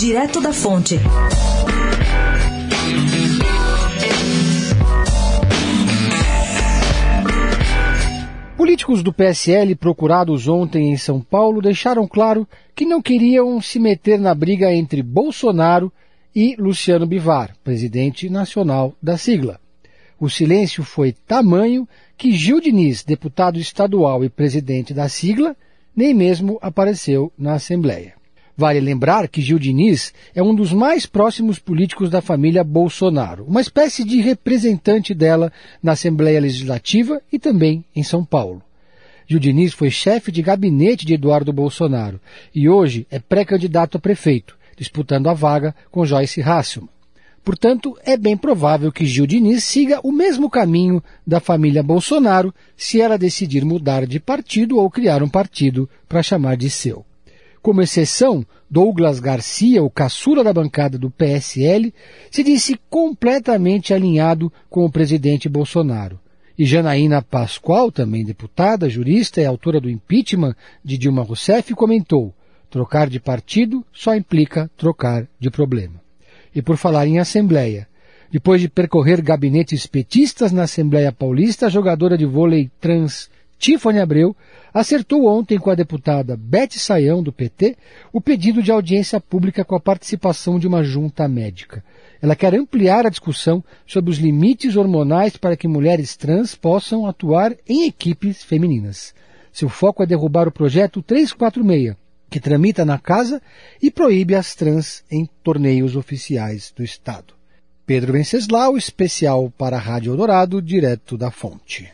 Direto da Fonte. Políticos do PSL procurados ontem em São Paulo deixaram claro que não queriam se meter na briga entre Bolsonaro e Luciano Bivar, presidente nacional da sigla. O silêncio foi tamanho que Gil Diniz, deputado estadual e presidente da sigla, nem mesmo apareceu na Assembleia. Vale lembrar que Gil Diniz é um dos mais próximos políticos da família Bolsonaro, uma espécie de representante dela na Assembleia Legislativa e também em São Paulo. Gil Diniz foi chefe de gabinete de Eduardo Bolsonaro e hoje é pré-candidato a prefeito, disputando a vaga com Joyce Hasselmann. Portanto, é bem provável que Gil Diniz siga o mesmo caminho da família Bolsonaro se ela decidir mudar de partido ou criar um partido para chamar de seu. Como exceção, Douglas Garcia, o caçula da bancada do PSL, se disse completamente alinhado com o presidente Bolsonaro. E Janaína Pascoal, também deputada, jurista e autora do impeachment de Dilma Rousseff, comentou: trocar de partido só implica trocar de problema. E por falar em Assembleia, depois de percorrer gabinetes petistas na Assembleia Paulista, a jogadora de vôlei trans Tiffany Abreu acertou ontem com a deputada Bete Saião, do PT, o pedido de audiência pública com a participação de uma junta médica. Ela quer ampliar a discussão sobre os limites hormonais para que mulheres trans possam atuar em equipes femininas. Seu foco é derrubar o projeto 346, que tramita na casa e proíbe as trans em torneios oficiais do Estado. Pedro Venceslau, especial para a Rádio Eldorado, direto da fonte.